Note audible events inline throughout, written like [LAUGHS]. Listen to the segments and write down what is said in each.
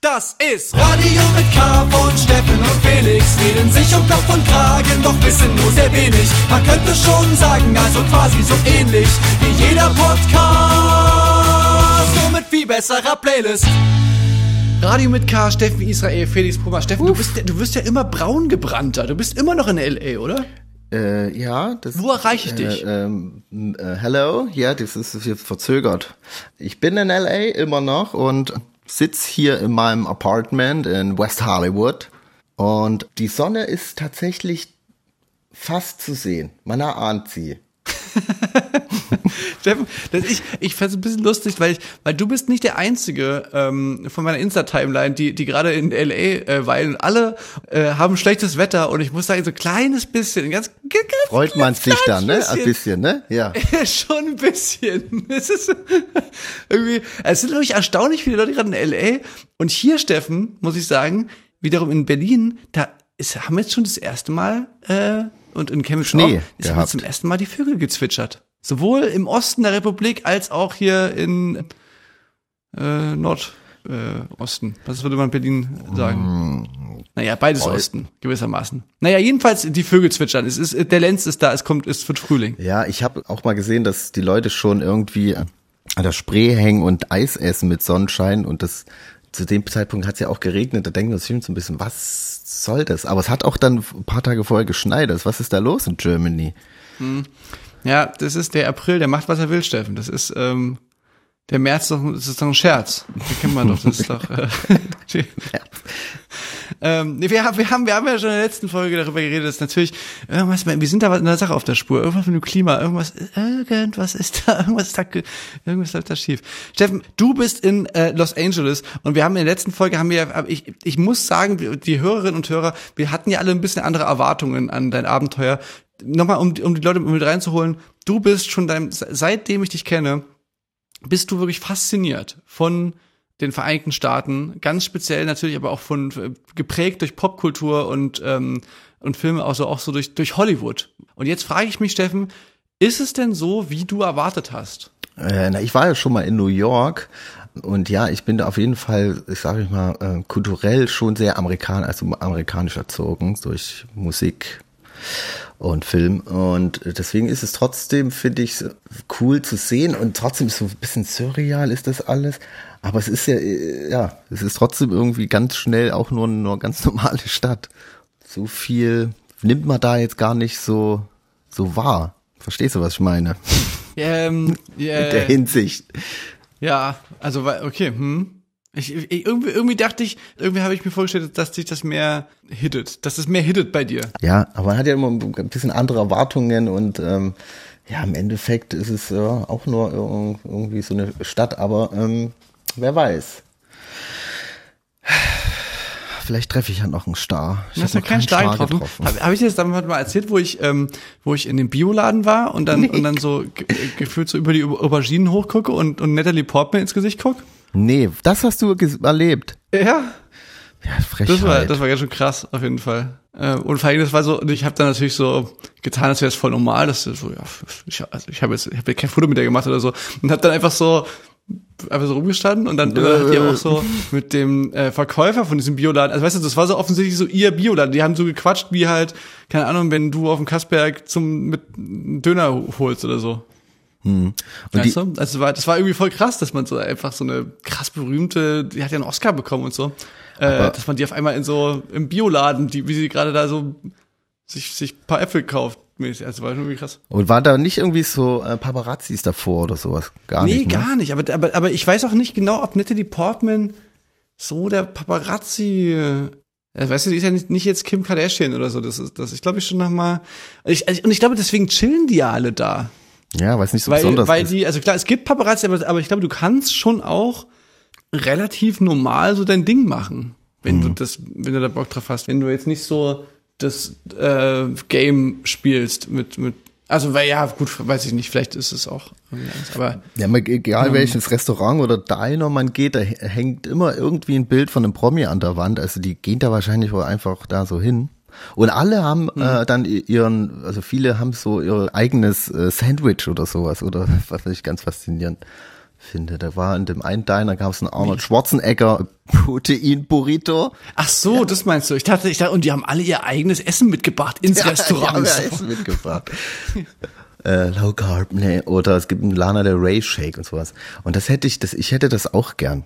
Das ist Radio mit K von Steffen und Felix. Reden sich um Kopf und Kragen, doch wissen nur sehr wenig. Man könnte schon sagen, also quasi so ähnlich wie jeder Podcast. Nur mit viel besserer Playlist. Radio mit K, Steffen Israel, Felix Puma. Steffen, du bist, du wirst ja immer braun gebrannter. Du bist immer noch in L.A., oder? Äh, ja, das. Wo erreiche ich dich? Äh, ähm, äh, hello, ja, das ist jetzt verzögert. Ich bin in LA immer noch und sitz hier in meinem Apartment in West Hollywood und die Sonne ist tatsächlich fast zu sehen. Man erahnt sie. [LAUGHS] Steffen, das, ich, ich fand es ein bisschen lustig, weil, ich, weil du bist nicht der Einzige ähm, von meiner Insta-Timeline, die, die gerade in L.A. Äh, weilen. Alle äh, haben schlechtes Wetter und ich muss sagen, so ein kleines bisschen, ein ganz, ganz Freut man sich dann, ne? Ein bisschen, ne? [LAUGHS] Ja. Schon ein bisschen. [LAUGHS] Es ist irgendwie, es sind, glaube ich, erstaunlich viele Leute gerade in L.A. Und hier, Steffen, muss ich sagen, wiederum in Berlin, da ist, haben jetzt schon das erste Mal, äh, und in Chemnitz Schnee auch, ist gehabt. jetzt zum ersten Mal die Vögel gezwitschert. Sowohl im Osten der Republik als auch hier in äh, Nordosten. Äh. Was würde man in Berlin sagen? Naja, beides Osten, gewissermaßen. Naja, jedenfalls die Vögel zwitschern. Es ist, der Lenz ist da, es kommt, es wird Frühling. Ja, ich habe auch mal gesehen, dass die Leute schon irgendwie an der Spree hängen und Eis essen mit Sonnenschein und das zu dem Zeitpunkt hat es ja auch geregnet, da denken wir uns so ein bisschen, was soll das? Aber es hat auch dann ein paar Tage vorher geschneit. Was ist da los in Germany? Ja, das ist der April, der macht, was er will, Steffen. Das ist, ähm, der März, doch, das ist doch ein Scherz. Den kennt man doch, das ist doch, äh, [LAUGHS] ähm, nee, wir, haben, wir, haben, wir haben ja schon in der letzten Folge darüber geredet, dass natürlich irgendwas, wir sind da in der Sache auf der Spur, irgendwas mit dem Klima, irgendwas, irgendwas ist da, irgendwas ist da, ge- irgendwas läuft da schief. Steffen, du bist in äh, Los Angeles und wir haben in der letzten Folge, haben wir, ich, ich muss sagen, die Hörerinnen und Hörer, wir hatten ja alle ein bisschen andere Erwartungen an dein Abenteuer. Nochmal, um, um die Leute mit reinzuholen, du bist schon dein, seitdem ich dich kenne, bist du wirklich fasziniert von den Vereinigten Staaten, ganz speziell natürlich, aber auch von äh, geprägt durch Popkultur und und und Filme, also auch so durch durch Hollywood. Und jetzt frage ich mich, Steffen, ist es denn so, wie du erwartet hast? Äh, na, ich war ja schon mal in New York und ja, ich bin da auf jeden Fall, ich sage ich mal, äh, kulturell schon sehr amerikan also amerikanisch erzogen durch Musik und Film und deswegen ist es trotzdem, finde ich, cool zu sehen und trotzdem ist so ein bisschen surreal ist das alles, aber es ist ja, äh, ja, es ist trotzdem irgendwie ganz schnell auch nur eine ganz [LAUGHS] normale Stadt. So viel nimmt man da jetzt gar nicht so, so wahr. Verstehst du, was ich meine? [LAUGHS] Ähm, [LAUGHS] In der äh, Hinsicht. ja, also okay, hm. Ich, ich, irgendwie, irgendwie dachte ich, irgendwie habe ich mir vorgestellt, dass sich das mehr hittet, dass es mehr hittet bei dir. Ja, aber man hat ja immer ein bisschen andere Erwartungen und ähm, ja, im Endeffekt ist es äh, auch nur irg- irgendwie so eine Stadt, aber ähm, wer weiß. Vielleicht treffe ich ja noch einen Star. Ich Du hast hab ja noch keinen Star getroffen. Habe hab ich dir das damals mal erzählt, wo ich, ähm, wo ich in dem Bioladen war und dann, und dann [LAUGHS] so ge gefühlt so über die Au- Auberginen hochgucke und, und Natalie Portman ins Gesicht guck? Nee, das hast du erlebt. Ja. Ja, Frechheit. Das war, das war ganz schön krass, auf jeden Fall. Äh, Und vor allem, das war so, und ich habe dann natürlich so getan, als wäre es voll normal, dass das so, ja, ich, also ich habe jetzt, ich habe kein Foto mit der gemacht oder so und habe dann einfach so einfach so rumgestanden und dann äh, hat die auch so mit dem äh, Verkäufer von diesem Bioladen, also weißt du, das war so offensichtlich so ihr Bioladen, die haben so gequatscht wie halt, keine Ahnung, wenn du auf dem Kasperg zum mit Döner holst oder so. Und die, Weißt du? Also das war, das war irgendwie voll krass, dass man so einfach so eine krass berühmte, die hat ja einen Oscar bekommen und so, äh, dass man die auf einmal in so im Bioladen, die, wie sie gerade da so sich sich ein paar Äpfel kauft, mäßig. Also war irgendwie krass. und war da nicht irgendwie so äh, Paparazzis davor oder sowas? Gar nee, nicht. ne? gar nicht. Aber, aber, aber ich weiß auch nicht genau, ob Natalie Portman so der Paparazzi. Äh, weißt du, die ist ja nicht, nicht jetzt Kim Kardashian oder so. Das ist, das ich glaube ich schon noch mal. Ich, also, und ich glaube, deswegen chillen die ja alle da. Ja, weil es nicht so Weil, besonders weil ist. die, also klar, es gibt Paparazzi, aber, aber ich glaube, du kannst schon auch relativ normal so dein Ding machen, wenn Mhm. du das, wenn du da Bock drauf hast. Wenn du jetzt nicht so das äh, Game spielst mit, mit, also weil ja, gut, weiß ich nicht, vielleicht ist es auch aber Ja, mal egal welches Restaurant oder Diner man geht, da hängt immer irgendwie ein Bild von einem Promi an der Wand. Also die gehen da wahrscheinlich wohl einfach da so hin. Und alle haben äh, dann i- ihren, also viele haben so ihr eigenes äh, Sandwich oder sowas, oder [LAUGHS] was ich ganz faszinierend. finde. Da war in dem einen Diner gab es einen Arnold Schwarzenegger Protein Burrito. Ach so, das meinst du. Ich dachte, ich dachte, und die haben alle ihr eigenes Essen mitgebracht ins [LAUGHS] Restaurant. Ja, ja, Essen mitgebracht. [LAUGHS] äh, Low Carb, nee, oder es gibt einen Lana Del Rey Shake und sowas. Und das hätte ich, das, ich hätte das auch gern.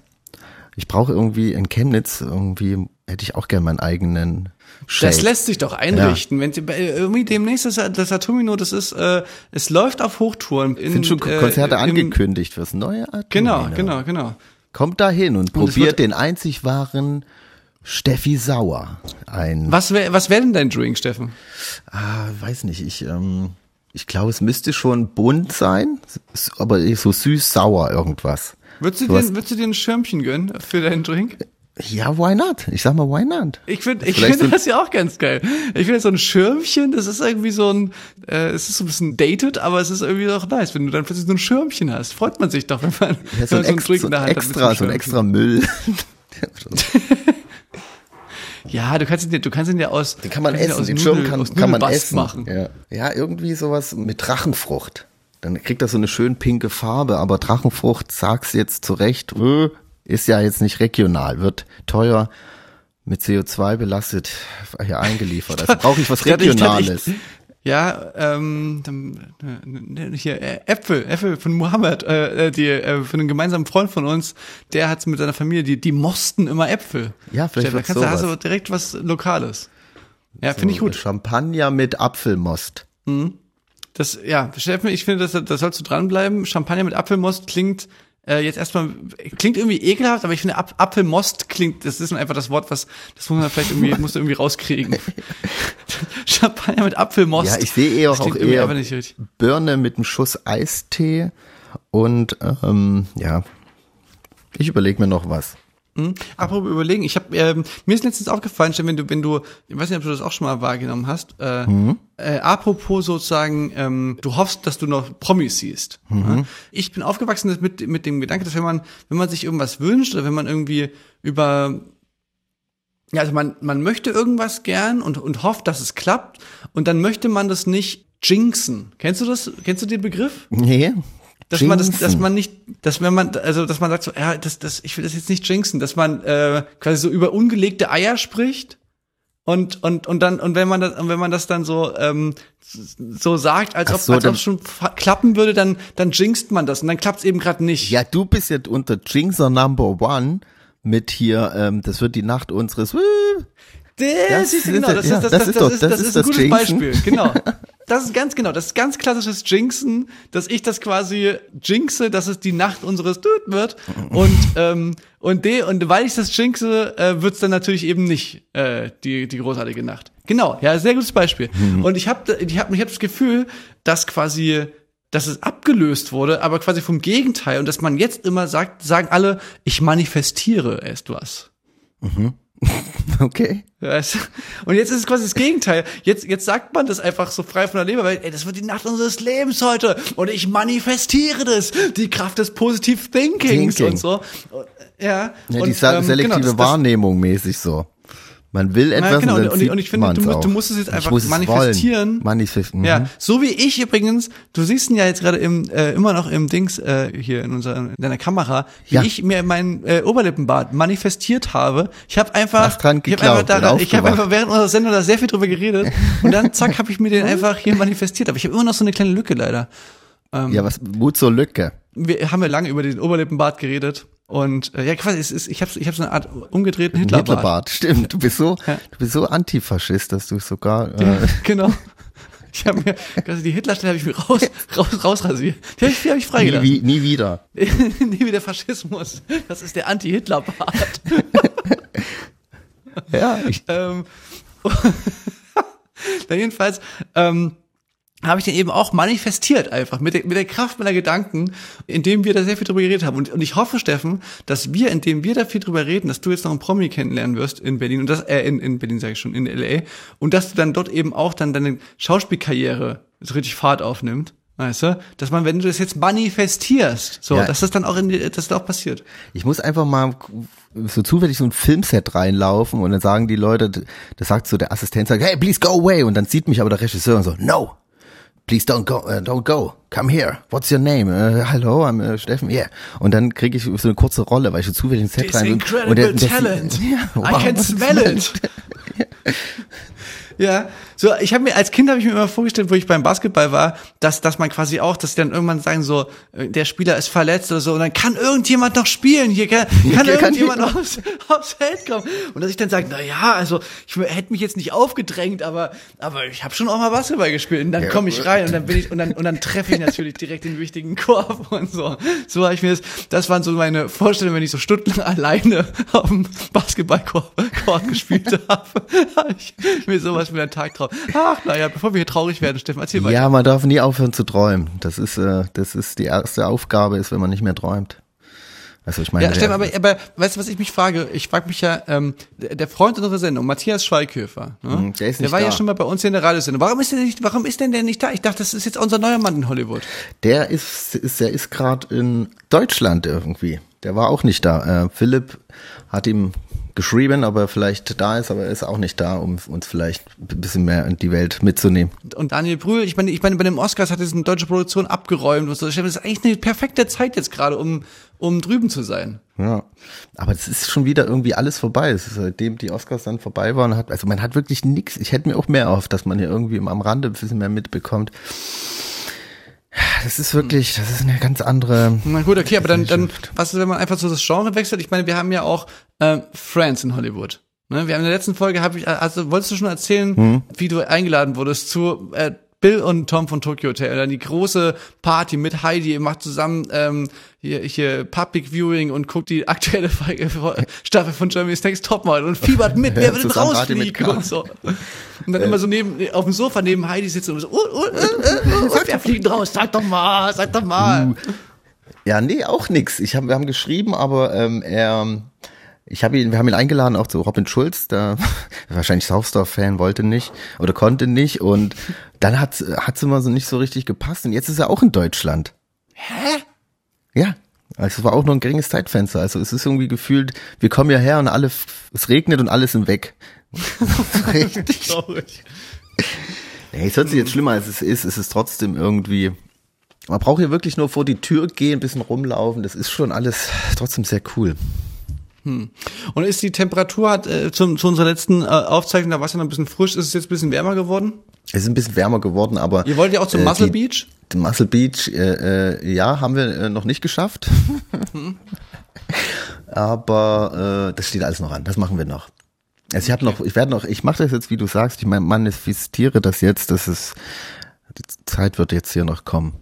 Ich brauche irgendwie in Chemnitz irgendwie hätte ich auch gern meinen eigenen Shake. Das lässt sich doch einrichten. Ja. Wenn sie, irgendwie demnächst das, das Atomino, das ist, äh, es läuft auf Hochtouren. In, sind schon Konzerte äh, angekündigt fürs neue Atomino. Genau, genau, genau. Kommt da hin und, und probiert den einzig wahren Steffi Sauer. Ein was wäre was wär denn dein Drink, Steffen? Ah, weiß nicht. Ich, ähm, ich glaube, es müsste schon bunt sein, aber so süß-sauer irgendwas. Würdest du, dir, würdest du dir ein Schirmchen gönnen für deinen Drink? Ja, why not? Ich sag mal, why not? Ich finde ich finde so das ja auch ganz geil. Ich finde so ein Schirmchen, das ist irgendwie so ein, äh, es ist so ein bisschen dated, aber es ist irgendwie auch nice, wenn du dann plötzlich so ein Schirmchen hast. Freut man sich doch, wenn man, ja, so, wenn man [LAUGHS] so, ein so ein extra, hat. So ein extra Müll. [LAUGHS] ja, du kannst ihn, du kannst ihn ja aus, den kann man essen, den Schirm kann, kann man essen. Machen. Ja. ja, irgendwie sowas mit Drachenfrucht. Dann kriegt das so eine schön pinke Farbe, aber Drachenfrucht, sag's jetzt zurecht, äh, ist ja jetzt nicht regional, wird teuer mit CO2 belastet hier eingeliefert. Also brauche ich was [LAUGHS] Regionales. Ja, ähm, hier äh, Äpfel, Äpfel von Mohammed, äh, die äh, von einem gemeinsamen Freund von uns, der hat mit seiner Familie, die die mosten immer Äpfel. Ja, vielleicht da kannst du hast du direkt was Lokales. Ja, so, finde ich gut. Champagner mit Apfelmost. Mhm. Das ja, Steffen, ich finde, das, das sollst du dranbleiben. Champagner mit Apfelmost klingt äh, jetzt erstmal klingt irgendwie ekelhaft, aber ich finde Ap Apfelmost klingt, das ist einfach das Wort, was das muss man vielleicht irgendwie [LAUGHS] musst du irgendwie rauskriegen. [LAUGHS] Champagner mit Apfelmost. Ja, ich sehe eher auch eher Birne mit einem Schuss Eistee und ähm, ja, ich überlege mir noch was. Mhm. Apropos überlegen, ich habe ähm, mir ist letztens aufgefallen, wenn du wenn du, ich weiß nicht, ob du das auch schon mal wahrgenommen hast. Äh, mhm. äh, apropos sozusagen, ähm, du hoffst, dass du noch Promis siehst. Mhm. Ja? Ich bin aufgewachsen mit mit dem Gedanke, dass wenn man wenn man sich irgendwas wünscht oder wenn man irgendwie über ja, also man man möchte irgendwas gern und und hofft, dass es klappt und dann möchte man das nicht jinxen. Kennst du das? Kennst du den Begriff? Nee dass jinxen. man das, dass man nicht, dass wenn man, also dass man sagt so, ja, das, das, ich will das jetzt nicht jinxen, dass man äh, quasi so über ungelegte Eier spricht und und und dann und wenn man das und wenn man das dann so ähm, so sagt, als ob so, als ob schon klappen würde, dann dann jinxt man das und dann klappt es eben gerade nicht. Ja, du bist jetzt unter Jinxer Number One mit hier, ähm, das wird die Nacht unseres. Das, das ist genau, das, ja, ist, das, das, das, das, ist, das, ist ein gutes Jinxen. Beispiel, genau. [LAUGHS] Das ist ganz genau, das ist ganz klassisches Jinxen, dass ich das quasi jinxe, dass es die Nacht unseres Dude wird und ähm, und de und weil ich das jinxe, äh, wird's dann natürlich eben nicht äh, die die großartige Nacht. Genau, ja, sehr gutes Beispiel. Mhm. Und ich habe ich habe ich hab das Gefühl, dass quasi dass es abgelöst wurde, aber quasi vom Gegenteil und dass man jetzt immer sagt, sagen alle, ich manifestiere etwas. Mhm. [LAUGHS] Okay. Und jetzt ist es quasi das Gegenteil. Jetzt, jetzt sagt man das einfach so frei von der Leber, weil ey, das wird die Nacht unseres Lebens heute und ich manifestiere das, die Kraft des Positive Thinkings Thinking. und so. Ja, ja und, die ähm, selektive genau, das, Wahrnehmung mäßig so. Man will etwas ja, genau. und, und, und ich finde, du, musst, du musst es jetzt einfach manifestieren. Manifestieren. Ja, so wie ich übrigens, du siehst ihn ja jetzt gerade im äh, immer noch im Dings äh, hier in unserer in deiner Kamera, wie ja. ich mir mein äh, Oberlippenbart manifestiert habe. Ich habe einfach dran ich habe einfach daran, ich habe einfach während unserer Sendung da sehr viel drüber geredet [LAUGHS] und dann zack habe ich mir den einfach hier manifestiert, aber ich habe immer noch so eine kleine Lücke leider. Ähm, ja, was Mut zur Lücke. Wir haben ja lange über den Oberlippenbart geredet und äh, ja, quasi, es ist, ich habe ich hab so eine Art umgedrehten Hitlerbart. Hitlerbart, stimmt. Du bist so, [LAUGHS] ja. du bist so Antifaschist, dass du sogar. [LAUGHS] Äh ja, genau. Ich habe mir, quasi die Hitlerstelle habe ich mir raus, [LAUGHS] raus, rausrasiert. Die habe ich, die hab ich freigelassen. Nie, nie wieder. nie wieder Faschismus. Das ist der Anti-Hitler-Bart. ja. Ich ähm, jedenfalls, ähm, habe ich den eben auch manifestiert einfach mit der, mit der Kraft meiner Gedanken, indem wir da sehr viel drüber geredet haben. Und, und ich hoffe, Steffen, dass wir, indem wir da viel drüber reden, dass du jetzt noch einen Promi kennenlernen wirst in Berlin und das, äh, in, in Berlin sage ich schon, in LA und dass du dann dort eben auch dann deine Schauspielkarriere so richtig Fahrt aufnimmt. Weißt du, dass man, wenn du das jetzt manifestierst, so, ja. dass das dann auch in, dass das auch passiert. Ich muss einfach mal so zufällig so ein Filmset reinlaufen und dann sagen die Leute, das sagt so der Assistent, sagt, hey, please go away, und dann sieht mich aber der Regisseur und so, no, please don't go, uh, don't go, come here. What's your name? Uh, hello, I'm uh, Steffen. Yeah. Und dann kriege ich so eine kurze Rolle, weil ich so zufällig ins Set rein bin. incredible und der, der, talent. [LAUGHS] Ja, I can smell it. [LAUGHS] Ja, so ich habe mir als Kind habe ich mir immer vorgestellt, wo ich beim Basketball war, dass dass man quasi auch, dass die dann irgendwann sagen so, äh, der Spieler ist verletzt oder so und dann kann irgendjemand noch spielen hier, [LAUGHS] kann, kann Ja, kann irgendjemand jemand- aufs, [LAUGHS] aufs Feld kommen und dass ich dann sage, na ja, also ich hätte mich jetzt nicht aufgedrängt, aber aber ich habe schon auch mal Basketball gespielt und dann Ja. komme ich rein und dann bin ich und dann und dann treffe ich natürlich direkt den wichtigen Korb [LAUGHS] und so. So habe ich mir das, das waren so meine Vorstellungen, wenn ich so stundenlang alleine auf dem Basketballkorb gespielt habe. Habe ich mir sowas mit einem Tag traum. Ach, naja, bevor wir hier traurig werden, Steffen, erzähl mal. Ja, man darf nie aufhören zu träumen. Das ist, äh, das ist die erste Aufgabe, ist, wenn man nicht mehr träumt. Also ich meine, Ja, Steffen, der- aber, aber weißt du, was ich mich frage? Ich frage mich ja, ähm, der der Freund unserer Sendung, Matthias Schweighöfer, ne? Hm, der ist nicht war ja da. schon mal bei uns hier in der Radiosendung. Warum ist der nicht, warum ist denn der nicht da? Ich dachte, das ist jetzt unser neuer Mann in Hollywood. Der ist, ist der ist gerade in Deutschland irgendwie. Der war auch nicht da. Äh, Philipp hat ihm geschrieben, ob er vielleicht da ist, aber er ist auch nicht da, um uns vielleicht ein bisschen mehr in die Welt mitzunehmen. Und Daniel Brühl, ich meine, ich meine, bei dem Oscars hat es eine deutsche Produktion abgeräumt und so. Das ist eigentlich eine perfekte Zeit jetzt gerade, um, um drüben zu sein. Ja, aber das ist schon wieder irgendwie alles vorbei. Es ist, seitdem die Oscars dann vorbei waren, hat, also man hat wirklich nichts. Ich hätte mir auch mehr auf, dass man hier irgendwie am Rande ein bisschen mehr mitbekommt. Das ist wirklich, das ist eine ganz andere. Na gut, okay, aber dann, dann was ist, wenn man einfach so das Genre wechselt? Ich meine, wir haben ja auch äh, Friends in Hollywood. Ne? Wir haben in der letzten Folge, hab ich, also wolltest du schon erzählen, wie du eingeladen wurdest zu äh, Bill und Tom von Tokyo Hotel, dann die große Party mit Heidi, ihr macht zusammen ähm, hier, hier Public Viewing und guckt die aktuelle Folge, [LAUGHS] Staffel von Germany's Next Topmodel und fiebert mit, wer will denn rausfliegen und so. Und dann immer so neben, auf dem Sofa neben Heidi sitzen und so, oh, oh, äh, äh, oh, wer fliegt raus? Sag doch mal, sag doch mal. Ja, nee, auch nix. Ich hab, wir haben geschrieben, aber ähm, er, ich habe ihn, wir haben ihn eingeladen auch zu Robin Schulz, der [LAUGHS] wahrscheinlich Southstar-Fan wollte nicht oder konnte nicht und dann hat hat's immer so nicht so richtig gepasst und jetzt ist er auch in Deutschland. Hä? Ja. Also es war auch nur ein geringes Zeitfenster. Also es ist irgendwie gefühlt, wir kommen ja her und alle, es regnet und alle sind weg. [LAUGHS] Richtig. Traurig. Nee, es hört sich jetzt schlimmer als es ist. Es ist trotzdem irgendwie. Man braucht hier wirklich nur vor die Tür gehen, ein bisschen rumlaufen. Das ist schon alles trotzdem sehr cool. Und ist die Temperatur hat äh, zu, zu unserer letzten äh, Aufzeichnung, da war es ja noch ein bisschen frisch, ist es jetzt ein bisschen wärmer geworden? Es ist ein bisschen wärmer geworden, aber. Ihr wollt ja auch zum äh, Muscle die- Beach? die Muscle Beach, äh, äh, ja, haben wir äh, noch nicht geschafft. [LAUGHS] aber äh, das steht alles noch an. Das machen wir noch. Also ich habe noch, ich werde noch, ich mache das jetzt, wie du sagst, ich manifestiere das jetzt, dass es die Zeit wird jetzt hier noch kommen.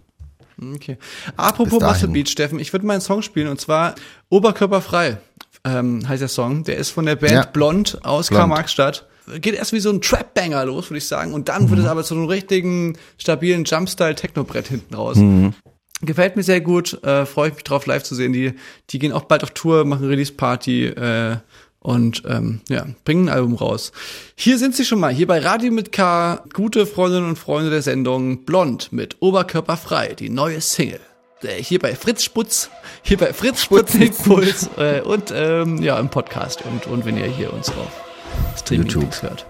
Okay. Apropos. Muscle Beach, Steffen, ich würde mal einen Song spielen und zwar Oberkörperfrei ähm, heißt der Song. Der ist von der Band Ja. Blond aus. Karl-Marx-Stadt. Geht erst wie so ein Trap-Banger los, würde ich sagen. Und dann wird Mhm. es aber zu einem richtigen, stabilen Jumpstyle-Techno-Brett hinten raus. Mhm. Gefällt mir sehr gut, äh, freue ich mich drauf, live zu sehen. Die, die gehen auch bald auf Tour, machen Release-Party äh, und ähm, ja, bringen ein Album raus. Hier sind sie schon mal, hier bei Radio mit K, gute Freundinnen und Freunde der Sendung, Blond mit Oberkörper frei, die neue Single. Äh, Hier bei Fritz Sputz, hier bei Fritz Sputnik Puls äh, und ähm, ja im Podcast und, und wenn ihr hier uns auf Streaming YouTube. hört.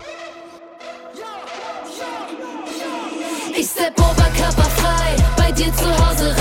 Ich step oberkörperfrei bei dir zu Hause rein.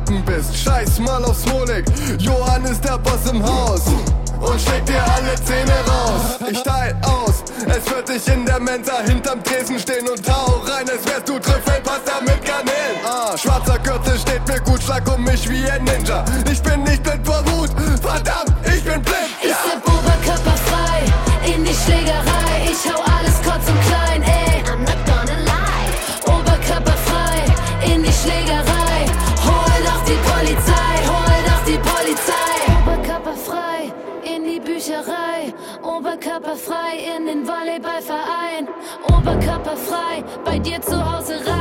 Lappen bist. Scheiß mal auf Smolik, Johann ist der Boss im Haus. Und schlägt dir alle Zähne raus. Ich teil aus, es wird dich in der Mensa hinterm Tresen stehen und hau rein, als wärst du Trüffelpasta mit Garnelen. Ah, schwarzer Gürtel steht mir gut, schlag um mich wie ein Ninja. Ich bin nicht blind vor Volleyballverein. Oberkörperfrei bei dir zu Hause rein.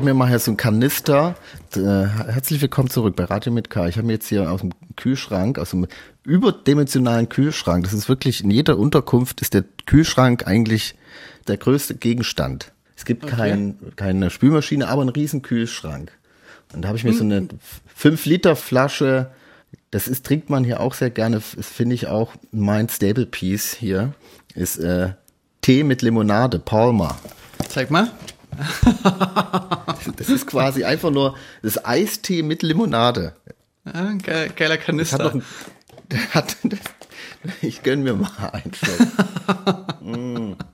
Habe mir mal hier so einen Kanister. Äh, herzlich willkommen zurück bei Radio mit K. Ich habe mir jetzt hier aus dem Kühlschrank, aus dem überdimensionalen Kühlschrank, das ist wirklich in jeder Unterkunft ist der Kühlschrank eigentlich der größte Gegenstand. Es gibt kein, keine Spülmaschine, aber einen riesen Kühlschrank. Und da habe ich mir so eine 5 Liter Flasche, das ist, trinkt man hier auch sehr gerne, das finde ich auch mein Stable Piece hier, ist äh, Tee mit Limonade, Palmer. Zeig mal. Das ist quasi einfach nur das Eistee mit Limonade. Ja, geil, geiler Kanister. ein, der hat, das, [LAUGHS] ich gönn mir mal einen Schluck. [LAUGHS]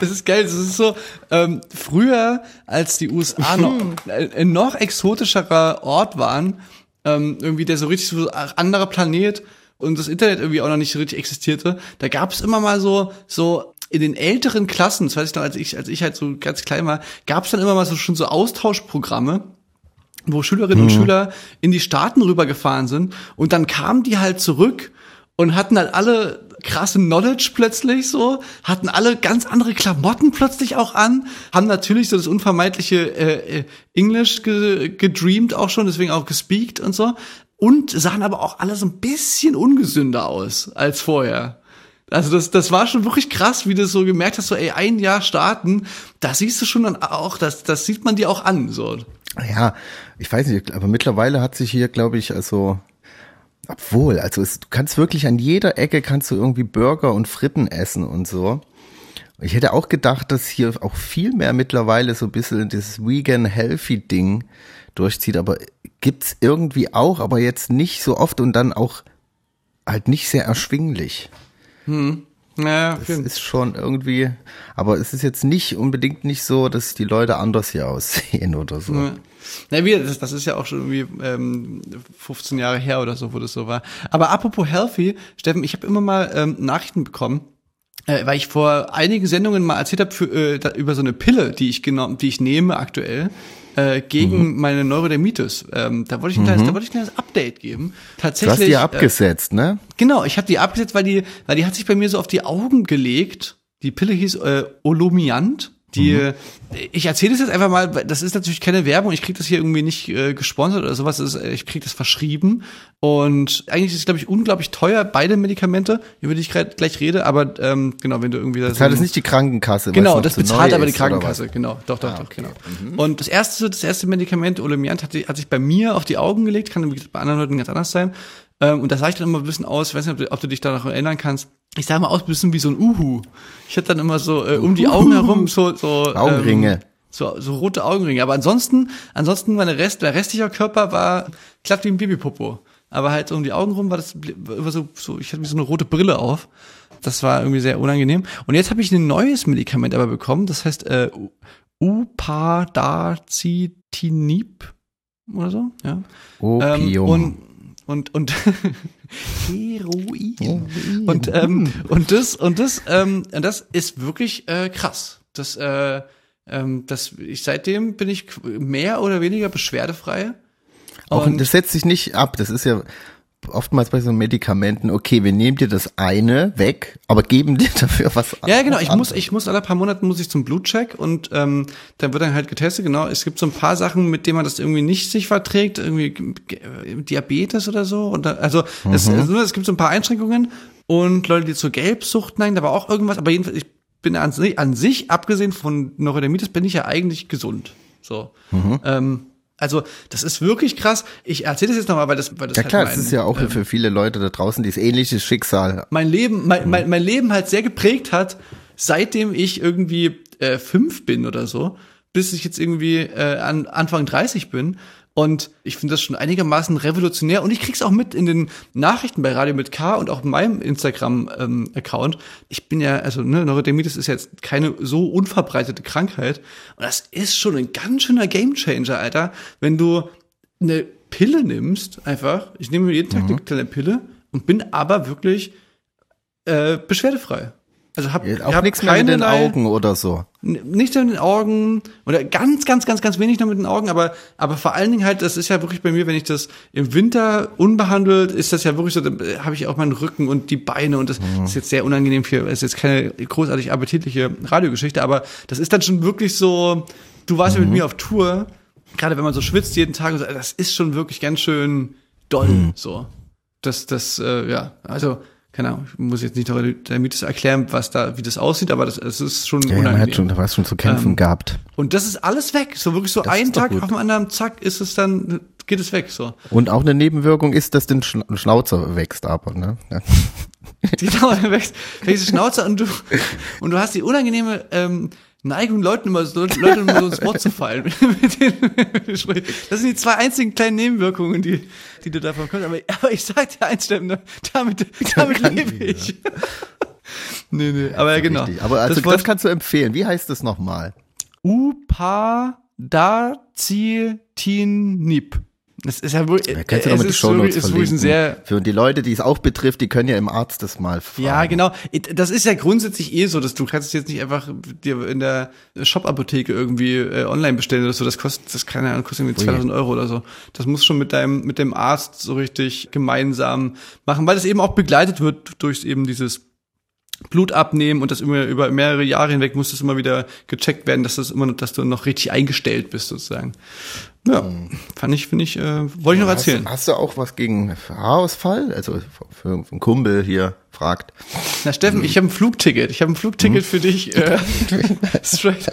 Das ist geil. Das ist so, ähm, früher, als die USA noch ein [LAUGHS] noch exotischerer Ort waren, ähm, irgendwie der so richtig so anderer Planet und das Internet irgendwie auch noch nicht richtig existierte, da gab es immer mal so, so in den älteren Klassen, das weiß ich noch, als ich, als ich halt so ganz klein war, gab es dann immer mal so schon so Austauschprogramme, wo Schülerinnen und Schüler in die Staaten rübergefahren sind und dann kamen die halt zurück und hatten halt alle krasse Knowledge plötzlich so, hatten alle ganz andere Klamotten plötzlich auch an, haben natürlich so das unvermeidliche äh, äh, Englisch ge gedreamt auch schon, deswegen auch gespeakt und so und sahen aber auch alle so ein bisschen ungesünder aus als vorher. Also das, das war schon wirklich krass, wie du so gemerkt hast, so ey, ein Jahr starten, da siehst du schon dann auch, das, das sieht man dir auch an, so. Ja, ich weiß nicht, aber mittlerweile hat sich hier, glaube ich, also, obwohl, also es, du kannst wirklich an jeder Ecke kannst du irgendwie Burger und Fritten essen und so. Ich hätte auch gedacht, dass hier auch viel mehr mittlerweile so ein bisschen dieses Vegan Healthy Ding durchzieht, aber gibt's irgendwie auch, aber jetzt nicht so oft und dann auch halt nicht sehr erschwinglich. Ja, Das ist schon irgendwie, aber es ist jetzt nicht unbedingt nicht so, dass die Leute anders hier [LAUGHS] aussehen oder so. Ja. Na, wie, das, das ist ja auch schon irgendwie ähm, 15 Jahre her oder so, wo das so war. Aber apropos Healthy, Steffen, ich habe immer mal ähm, Nachrichten bekommen, äh, weil ich vor einigen Sendungen mal erzählt habe für, äh, über so eine Pille, die ich genommen, die ich nehme aktuell äh, gegen meine Neurodermitis. Ähm, da wollte ich ein kleines, da wollte ich ein kleines Update geben. Du Tatsächlich. hast die äh, abgesetzt, ne? Genau, ich habe die abgesetzt, weil die, weil die hat sich bei mir so auf die Augen gelegt. Die Pille hieß äh, Olumiant. Die, äh, ich erzähle das jetzt einfach mal, das ist natürlich keine Werbung, ich krieg das hier irgendwie nicht äh, gesponsert oder sowas, das ist, äh, ich krieg das verschrieben und eigentlich ist es, glaube ich, unglaublich teuer, beide Medikamente, über die ich gleich rede, aber ähm, genau, wenn du irgendwie da Das hat es nicht die Krankenkasse. Genau, das bezahlt aber die ist, Krankenkasse, genau. Doch, doch, Ah, doch, okay. genau. Und das erste, das erste Medikament, Olemiant, hat, hat sich bei mir auf die Augen gelegt, kann bei anderen Leuten ganz anders sein. Ähm, und da sah ich dann immer ein bisschen aus, ich weiß nicht, ob du, dich da noch erinnern kannst. Ich sah mal aus ein bisschen wie so ein Uhu. Ich hatte dann immer so äh, um die Augen herum so, so Augenringe. Ähm, so, so rote Augenringe. Aber ansonsten, ansonsten meine Rest, der restliche Körper war glatt wie ein Babypopo. Aber halt um die Augen rum war das immer so, so, ich hatte wie so eine rote Brille auf. Das war irgendwie sehr unangenehm. Und jetzt habe ich ein neues Medikament aber bekommen, das heißt äh, Upadacitinib oder so, ja. Opium. Ähm, und und und [LAUGHS] Heroin. [LAUGHS] Und ähm, und das und das ähm, und das ist wirklich äh, krass. Das äh, ähm, das ich seitdem bin ich mehr oder weniger beschwerdefrei. Auch Und- das setzt sich nicht ab. Das ist ja oftmals bei so Medikamenten, okay, wir nehmen dir das eine weg, aber geben dir [LAUGHS] dafür was Ja, genau. Ich muss, anderes. ich muss alle paar Monate muss ich zum Blutcheck und ähm, dann wird dann halt getestet. Genau. Es gibt so ein paar Sachen, mit denen man das irgendwie nicht sich verträgt, irgendwie äh, Diabetes oder so. Und da, also es, also es gibt so ein paar Einschränkungen und Leute, die zur Gelbsucht neigen, da war auch irgendwas. Aber jedenfalls, ich bin an, sich- an sich abgesehen von Neurodermitis bin ich ja eigentlich gesund. So. Ähm, also das ist wirklich krass. Ich erzähle das jetzt nochmal, weil das, weil das Ja halt klar, mein, das ist ja auch ähm, für viele Leute da draußen dieses ähnliche Schicksal. mein Leben, mein, mein, mein Leben halt sehr geprägt hat, seitdem ich irgendwie äh, fünf bin oder so, bis ich jetzt irgendwie äh, an Anfang 30 bin. Und ich finde das schon einigermaßen revolutionär. Und ich krieg's auch mit in den Nachrichten bei Radio mit K und auch in meinem Instagram-Account. ich bin ja, also ne, Neurodermitis ist jetzt keine so unverbreitete Krankheit. Und das ist schon ein ganz schöner Gamechanger, Alter. Wenn du eine Pille nimmst, einfach, ich nehme jeden Tag eine kleine Pille und bin aber wirklich äh, beschwerdefrei. Also hab, Auch hab nichts mehr mit den Augen oder so. Nicht mit den Augen oder ganz, ganz, ganz, ganz wenig noch mit den Augen, aber, aber vor allen Dingen halt, das ist ja wirklich bei mir, wenn ich das im Winter unbehandelt, ist das ja wirklich so, dann habe ich auch meinen Rücken und die Beine und das ist jetzt sehr unangenehm für, ist jetzt keine großartig appetitliche Radiogeschichte, aber das ist dann schon wirklich so, du warst ja mit mir auf Tour, gerade wenn man so schwitzt jeden Tag, und so, das ist schon wirklich ganz schön doll, so. Das, das, äh, ja, also, keine Ahnung, ich muss jetzt nicht damit erklären, was da, wie das aussieht, aber das, es ist schon Ja, man unangenehm. hat schon, da war schon zu kämpfen Ähm, gehabt. Und das ist alles weg. So wirklich so Das einen Tag auf dem anderen, zack, ist es dann, geht es weg. So. Und auch eine Nebenwirkung ist, dass den Schna- Schnauzer wächst aber, ne? Genau, [LAUGHS] wächst, wächst die Schnauze und du, und du hast die unangenehme ähm, Neigung, Leuten immer so, Leuten immer so ins Wort zu fallen. Mit sprichst. [LAUGHS] das sind die zwei einzigen kleinen Nebenwirkungen, die, die du davon kommst. Aber, aber ich sag dir eins, damit, damit kann lebe ich, ich. [LAUGHS] nee, nee, aber ja, genau. Richtig. Aber also das, wollte- kannst du empfehlen. Wie heißt das nochmal? Upadacitinib. Das ist ja wirklich, Ja, kannst du es noch mit die ist wirklich, ist wirklich ein sehr, Für die Leute, die es auch betrifft, die können ja im Arzt das mal fragen. Ja, genau. Das ist ja grundsätzlich eh so, dass du kannst es jetzt nicht einfach dir in der Shop-Apotheke irgendwie äh, online bestellen oder so. Das kostet, das keine Ahnung, kostet irgendwie Ui. 2000 Euro oder so. Das muss schon mit deinem, mit dem Arzt so richtig gemeinsam machen, weil das eben auch begleitet wird durch eben dieses Blut abnehmen und das immer über mehrere Jahre hinweg muss das immer wieder gecheckt werden, dass das immer, dass du noch richtig eingestellt bist sozusagen. Ja, fand ich, finde ich, äh, wollte ich noch erzählen. Hast, hast du auch was gegen Haarausfall? Also für, für einen Kumpel hier fragt. Na Steffen, ich habe ein Flugticket. Ich habe ein Flugticket für dich. [LAUGHS] Äh.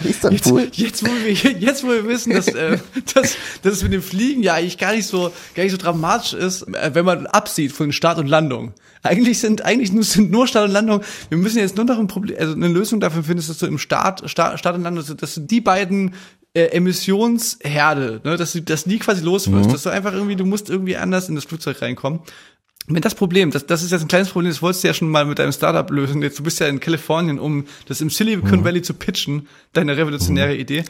Jetzt, jetzt, wo wir, jetzt, wo wir wissen, dass, äh, dass, dass es mit dem Fliegen ja eigentlich gar nicht so, gar nicht so dramatisch ist, äh, wenn man absieht von Start und Landung. Eigentlich sind, eigentlich nur, sind nur Start und Landung. Wir müssen jetzt nur noch ein Problem, also eine Lösung dafür finden, dass du im Start, Start, Start und Landung, dass du die beiden äh, Emissionsherde, ne, dass du, dass die quasi los wirst, dass du einfach irgendwie, du musst irgendwie anders in das Flugzeug reinkommen. Wenn das Problem, das, das ist jetzt ein kleines Problem, das wolltest du ja schon mal mit deinem Startup lösen. Jetzt, du bist ja in Kalifornien, um das im Silicon Valley zu pitchen, deine revolutionäre Idee.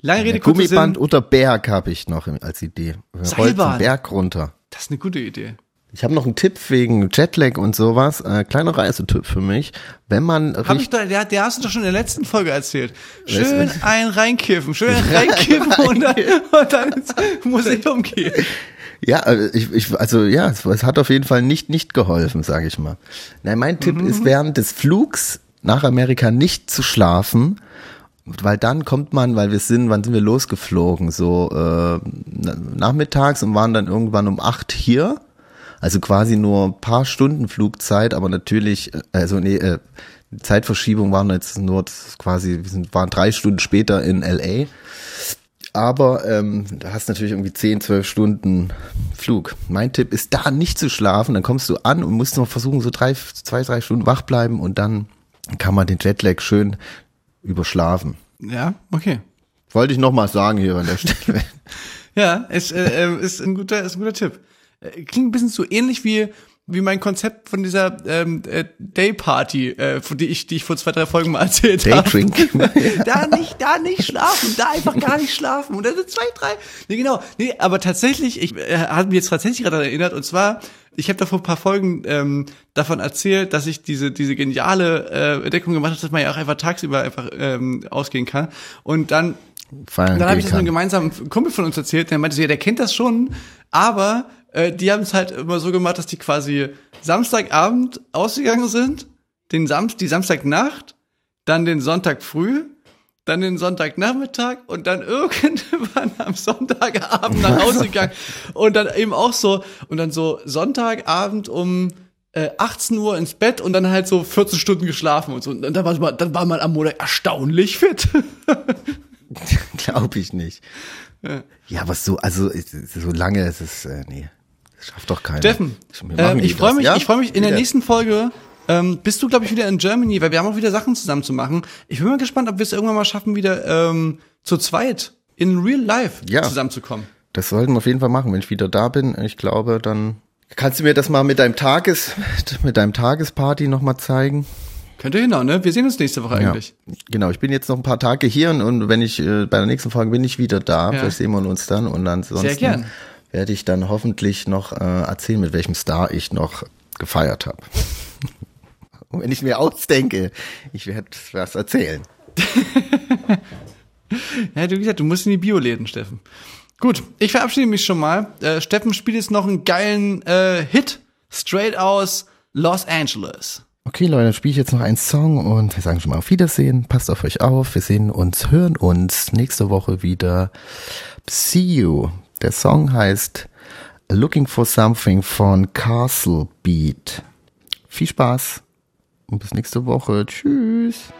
Lange Rede, kurzer Gummiband Sinn. unter Berg habe ich noch als Idee. Rollt Seilbahn. den Berg runter. Das ist eine gute Idee. Ich habe noch einen Tipp wegen Jetlag und sowas. Äh, kleiner Reisetipp für mich. Wenn man Hab ich da, der, der hast du doch schon in der letzten Folge erzählt. Schön ein reinkiffen, schön [LAUGHS] ein reinkiffen und dann, und dann ins Museum gehen. [LAUGHS] ja, also ich, ich, also ja, es, es hat auf jeden Fall nicht nicht geholfen, sage ich mal. Nein, mein Tipp Mhm. ist während des Flugs nach Amerika nicht zu schlafen, weil dann kommt man, weil wir sind, wann sind wir losgeflogen? So äh, na- nachmittags und waren dann irgendwann um acht hier. Also quasi nur ein paar Stunden Flugzeit, aber natürlich, äh, also nee, äh, Zeitverschiebung waren jetzt nur quasi, wir sind, waren drei Stunden später in LA. Aber ähm, da hast du natürlich irgendwie 10, 12 Stunden Flug. Mein Tipp ist da nicht zu schlafen, dann kommst du an und musst noch versuchen, so drei, zwei, drei Stunden wach bleiben und dann kann man den Jetlag schön überschlafen. Ja, okay. Wollte ich noch mal sagen hier an der Stelle. [LAUGHS] Ja, ist, äh, äh, ist ein guter, ist ein guter Tipp. Äh, Klingt ein bisschen so ähnlich wie wie mein Konzept von dieser ähm, äh, Day Party, äh, von die ich die ich vor zwei drei Folgen mal [LAUGHS] erzählt habe. Daydrink. [LAUGHS] da nicht, da nicht schlafen, da einfach gar nicht schlafen. Und dann sind zwei, drei. Nee, genau. Nee, aber tatsächlich, ich äh, habe mich jetzt tatsächlich gerade erinnert, und zwar, ich habe da vor ein paar Folgen ähm, davon erzählt, dass ich diese, diese geniale äh, Entdeckung gemacht habe, dass man ja auch einfach tagsüber einfach ähm, ausgehen kann. Und dann Feiern dann habe ich das einem gemeinsamen Kumpel von uns erzählt, der meinte so, ja, der kennt das schon, aber äh, die haben es halt immer so gemacht, dass die quasi Samstagabend ausgegangen sind, den Samst die Samstagnacht, dann den Sonntag früh, dann den Sonntagnachmittag und dann [LAUGHS] irgendwann am Sonntagabend nach Hause gegangen und dann eben auch so und dann so Sonntagabend um äh, 18 Uhr ins Bett und dann halt so 14 Stunden geschlafen und so. Und dann war man, dann war man am Montag erstaunlich fit. [LAUGHS] Glaube ich nicht. Ja. aber so, also so lange ist es, äh, nee, das schafft doch keiner. Steffen, ähm, ich freue mich, ja? ich freue mich in der Wieder. nächsten Folge ähm, bist du, glaube ich, wieder in Germany, weil wir haben auch wieder Sachen zusammen zu machen. Ich bin mal gespannt, ob wir es irgendwann mal schaffen, wieder ähm, zu zweit in real life Ja. zusammenzukommen. Das sollten wir auf jeden Fall machen, wenn ich wieder da bin. Ich glaube, dann kannst du mir das mal mit deinem Tages, [LAUGHS] mit deinem Tagesparty nochmal zeigen. Könnte hinhauen, ne? Wir sehen uns nächste Woche eigentlich. Ja, genau. Ich bin jetzt noch ein paar Tage hier und, und wenn ich äh, bei der nächsten Folge bin ich wieder da. Ja. Vielleicht sehen wir uns dann und ansonsten Sehr gern. Werde ich dann hoffentlich noch äh, erzählen, mit welchem Star ich noch gefeiert habe. [LAUGHS] und wenn ich mir ausdenke, ich werde was erzählen. [LAUGHS] Ja, du gesagt, du musst in die Bioläden, Steffen. Gut, ich verabschiede mich schon mal. Äh, Steffen spielt jetzt noch einen geilen äh, Hit, straight aus Los Angeles. Okay, Leute, dann spiele ich jetzt noch einen Song und wir sagen schon mal auf Wiedersehen. Passt auf euch auf. Wir sehen uns, hören uns nächste Woche wieder. See you. Der Song heißt Looking for Something von Castle Beat. Viel Spaß und bis nächste Woche. Tschüss.